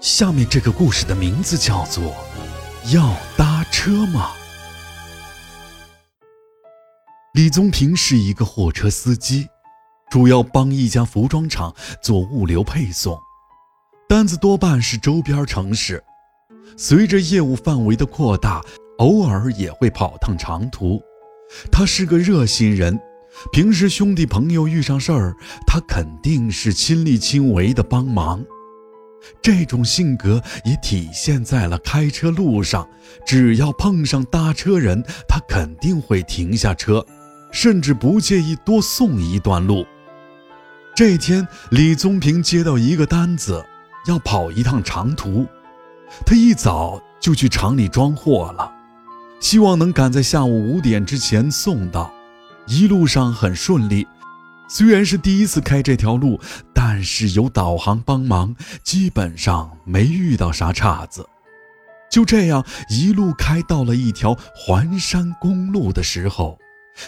下面这个故事的名字叫做《要搭车吗》。李宗平是一个货车司机，主要帮一家服装厂做物流配送，单子多半是周边城市。随着业务范围的扩大，偶尔也会跑趟长途。他是个热心人，平时兄弟朋友遇上事儿，他肯定是亲力亲为的帮忙。这种性格也体现在了开车路上，只要碰上搭车人，他肯定会停下车，甚至不介意多送一段路。这天，李宗平接到一个单子，要跑一趟长途，他一早就去厂里装货了，希望能赶在下午五点之前送到。一路上很顺利。虽然是第一次开这条路，但是有导航帮忙，基本上没遇到啥岔子。就这样一路开到了一条环山公路的时候，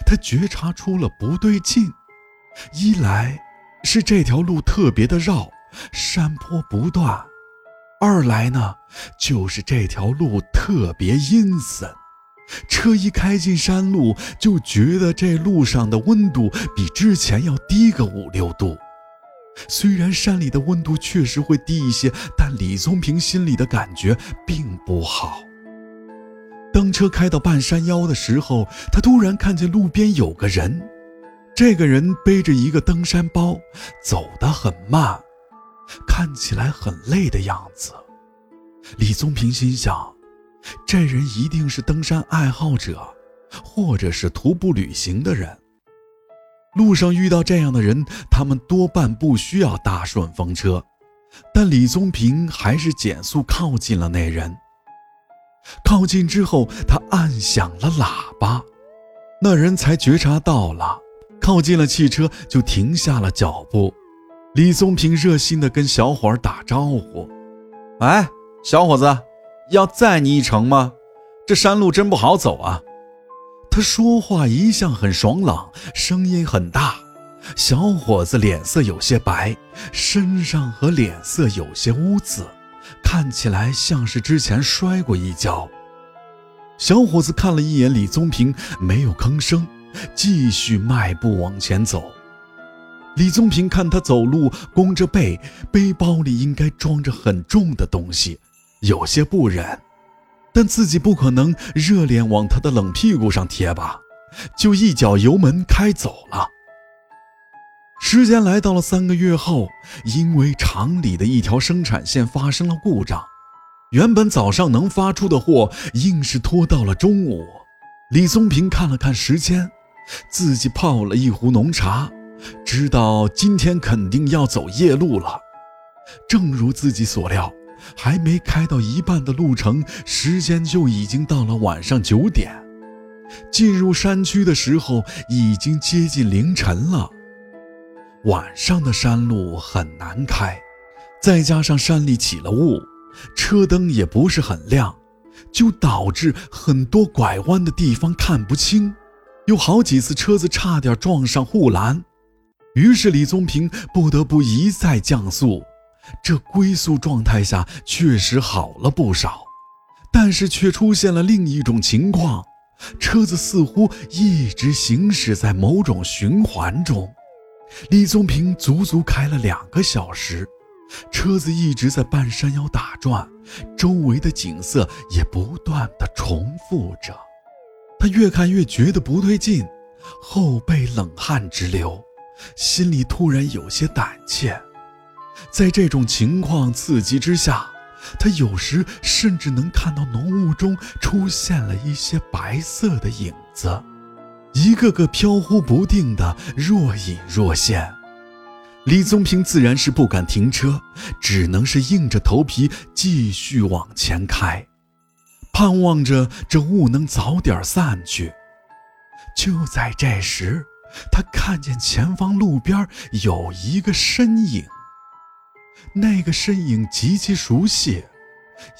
他觉察出了不对劲。一来是这条路特别的绕，山坡不断；二来呢，就是这条路特别阴森。车一开进山路，就觉得这路上的温度比之前要低个五六度。虽然山里的温度确实会低一些，但李宗平心里的感觉并不好。当车开到半山腰的时候，他突然看见路边有个人，这个人背着一个登山包，走得很慢，看起来很累的样子。李宗平心想。这人一定是登山爱好者，或者是徒步旅行的人。路上遇到这样的人，他们多半不需要搭顺风车。但李宗平还是减速靠近了那人。靠近之后，他按响了喇叭，那人才觉察到了，靠近了汽车就停下了脚步。李宗平热心地跟小伙打招呼：“哎，小伙子。”要载你一程吗？这山路真不好走啊！他说话一向很爽朗，声音很大。小伙子脸色有些白，身上和脸色有些污渍，看起来像是之前摔过一跤。小伙子看了一眼李宗平，没有吭声，继续迈步往前走。李宗平看他走路弓着背，背包里应该装着很重的东西。有些不忍，但自己不可能热脸往他的冷屁股上贴吧，就一脚油门开走了。时间来到了三个月后，因为厂里的一条生产线发生了故障，原本早上能发出的货，硬是拖到了中午。李松平看了看时间，自己泡了一壶浓茶，知道今天肯定要走夜路了。正如自己所料。还没开到一半的路程，时间就已经到了晚上九点。进入山区的时候，已经接近凌晨了。晚上的山路很难开，再加上山里起了雾，车灯也不是很亮，就导致很多拐弯的地方看不清，有好几次车子差点撞上护栏。于是李宗平不得不一再降速。这龟速状态下确实好了不少，但是却出现了另一种情况，车子似乎一直行驶在某种循环中。李宗平足足开了两个小时，车子一直在半山腰打转，周围的景色也不断的重复着。他越看越觉得不对劲，后背冷汗直流，心里突然有些胆怯。在这种情况刺激之下，他有时甚至能看到浓雾中出现了一些白色的影子，一个个飘忽不定的若隐若现。李宗平自然是不敢停车，只能是硬着头皮继续往前开，盼望着这雾能早点散去。就在这时，他看见前方路边有一个身影。那个身影极其熟悉，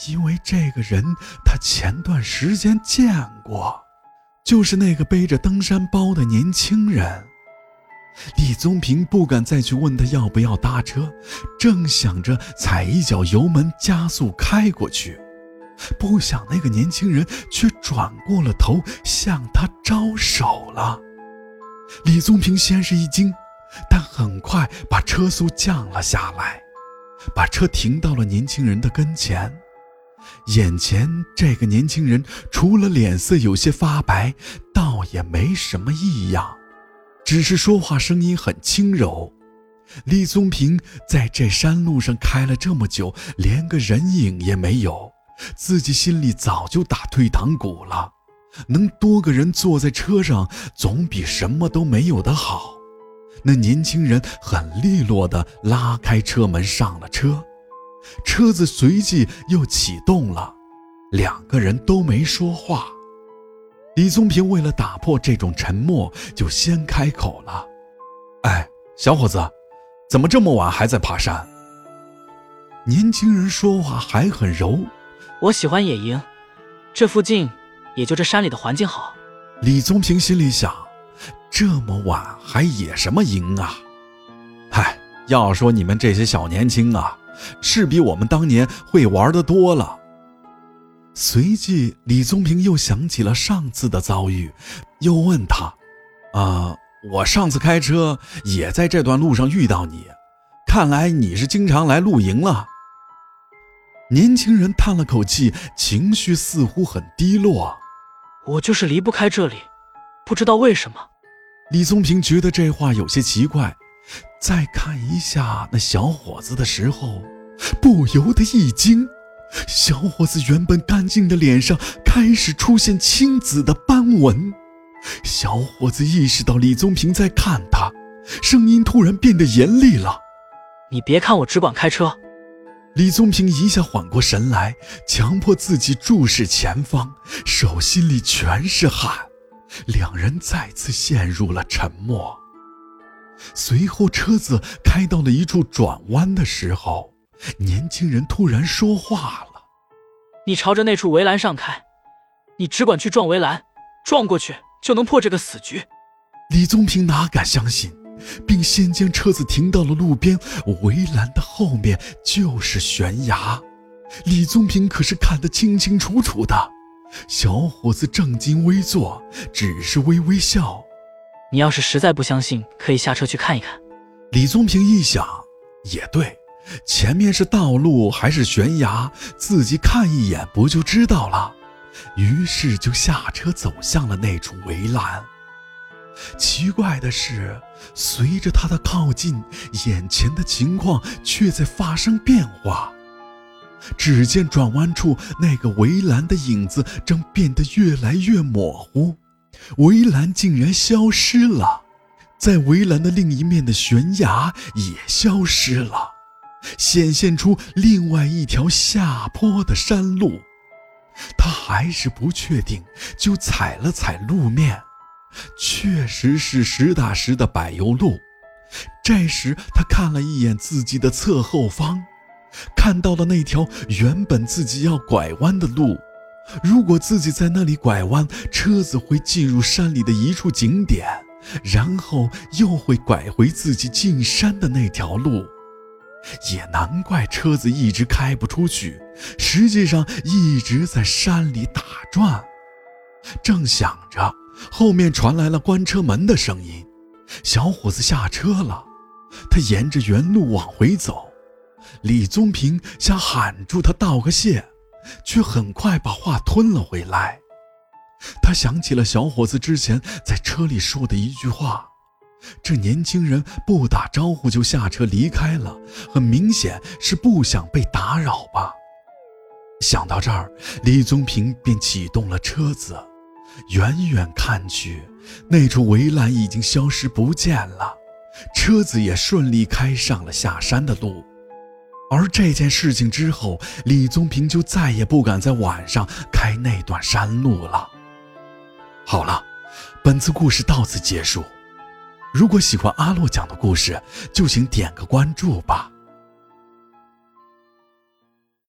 因为这个人他前段时间见过，就是那个背着登山包的年轻人。李宗平不敢再去问他要不要搭车，正想着踩一脚油门加速开过去，不想那个年轻人却转过了头向他招手了。李宗平先是一惊，但很快把车速降了下来，把车停到了年轻人的跟前。眼前这个年轻人除了脸色有些发白，倒也没什么异样。只是说话声音很轻柔。李宗平在这山路上开了这么久，连个人影也没有，自己心里早就打退堂鼓了。能多个人坐在车上，总比什么都没有的好。那年轻人很利落地拉开车门上了车，车子随即又启动了，两个人都没说话。李宗平为了打破这种沉默，就先开口了：“哎，小伙子，怎么这么晚还在爬山？”年轻人说话还很柔：“我喜欢野营，这附近也就这山里的环境好。”李宗平心里想：“这么晚还野什么营啊？嗨，要说你们这些小年轻啊，是比我们当年会玩的多了。”随即，李宗平又想起了上次的遭遇，又问他：“啊，我上次开车也在这段路上遇到你，看来你是经常来露营了。”年轻人叹了口气，情绪似乎很低落：“我就是离不开这里，不知道为什么。”李宗平觉得这话有些奇怪，再看一下那小伙子的时候，不由得一惊。小伙子原本干净的脸上开始出现青紫的斑纹。小伙子意识到李宗平在看他，声音突然变得严厉了：“你别看我只管开车。”李宗平一下缓过神来，强迫自己注视前方，手心里全是汗。两人再次陷入了沉默。随后，车子开到了一处转弯的时候。年轻人突然说话了：“你朝着那处围栏上开，你只管去撞围栏，撞过去就能破这个死局。”李宗平哪敢相信，并先将车子停到了路边。围栏的后面就是悬崖。李宗平可是看得清清楚楚的。小伙子正襟危坐，只是微微笑。你要是实在不相信，可以下车去看一看。李宗平一想，也对。前面是道路还是悬崖？自己看一眼不就知道了。于是就下车走向了那处围栏。奇怪的是，随着他的靠近，眼前的情况却在发生变化。只见转弯处那个围栏的影子正变得越来越模糊，围栏竟然消失了，在围栏的另一面的悬崖也消失了。显现出另外一条下坡的山路，他还是不确定，就踩了踩路面，确实是实打实的柏油路。这时他看了一眼自己的侧后方，看到了那条原本自己要拐弯的路。如果自己在那里拐弯，车子会进入山里的一处景点，然后又会拐回自己进山的那条路。也难怪车子一直开不出去，实际上一直在山里打转。正想着，后面传来了关车门的声音，小伙子下车了。他沿着原路往回走，李宗平想喊住他道个谢，却很快把话吞了回来。他想起了小伙子之前在车里说的一句话。这年轻人不打招呼就下车离开了，很明显是不想被打扰吧。想到这儿，李宗平便启动了车子。远远看去，那处围栏已经消失不见了，车子也顺利开上了下山的路。而这件事情之后，李宗平就再也不敢在晚上开那段山路了。好了，本次故事到此结束。如果喜欢阿洛讲的故事，就请点个关注吧。